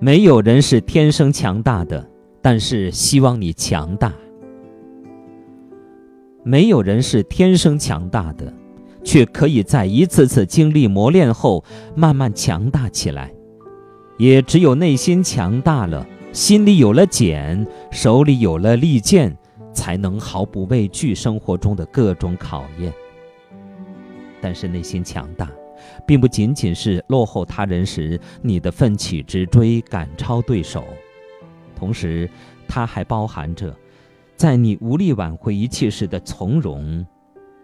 没有人是天生强大的，但是希望你强大。没有人是天生强大的，却可以在一次次经历磨练后慢慢强大起来。也只有内心强大了，心里有了茧，手里有了利剑，才能毫不畏惧生活中的各种考验。但是内心强大，并不仅仅是落后他人时你的奋起直追、赶超对手，同时，它还包含着，在你无力挽回一切时的从容，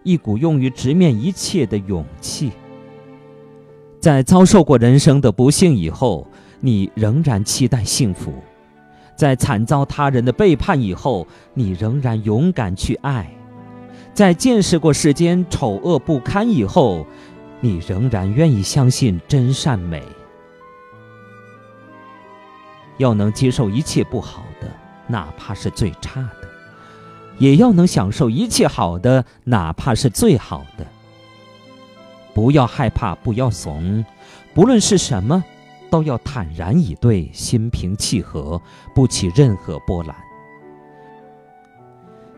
一股用于直面一切的勇气。在遭受过人生的不幸以后，你仍然期待幸福；在惨遭他人的背叛以后，你仍然勇敢去爱。在见识过世间丑恶不堪以后，你仍然愿意相信真善美。要能接受一切不好的，哪怕是最差的；也要能享受一切好的，哪怕是最好的。不要害怕，不要怂，不论是什么，都要坦然以对，心平气和，不起任何波澜。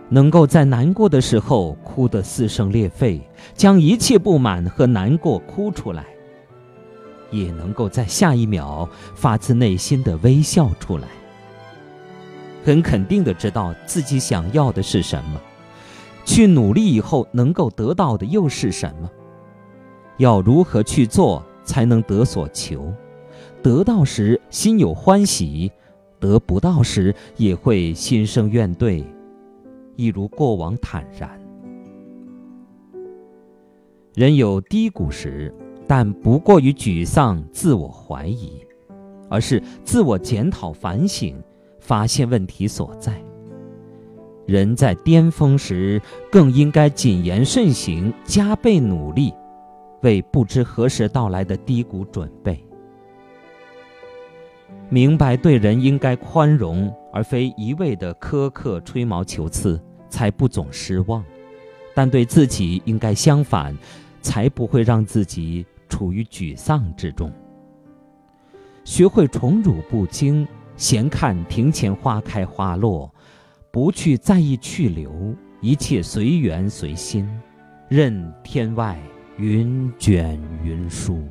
能够在难过的时候哭得撕声裂肺，将一切不满和难过哭出来，也能够在下一秒发自内心的微笑出来。很肯定的知道自己想要的是什么，去努力以后能够得到的又是什么，要如何去做才能得所求？得到时心有欢喜，得不到时也会心生怨怼。一如过往坦然。人有低谷时，但不过于沮丧、自我怀疑，而是自我检讨、反省，发现问题所在。人在巅峰时，更应该谨言慎行，加倍努力，为不知何时到来的低谷准备。明白对人应该宽容，而非一味的苛刻、吹毛求疵，才不总失望；但对自己应该相反，才不会让自己处于沮丧之中。学会宠辱不惊，闲看庭前花开花落，不去在意去留，一切随缘随心，任天外云卷云舒。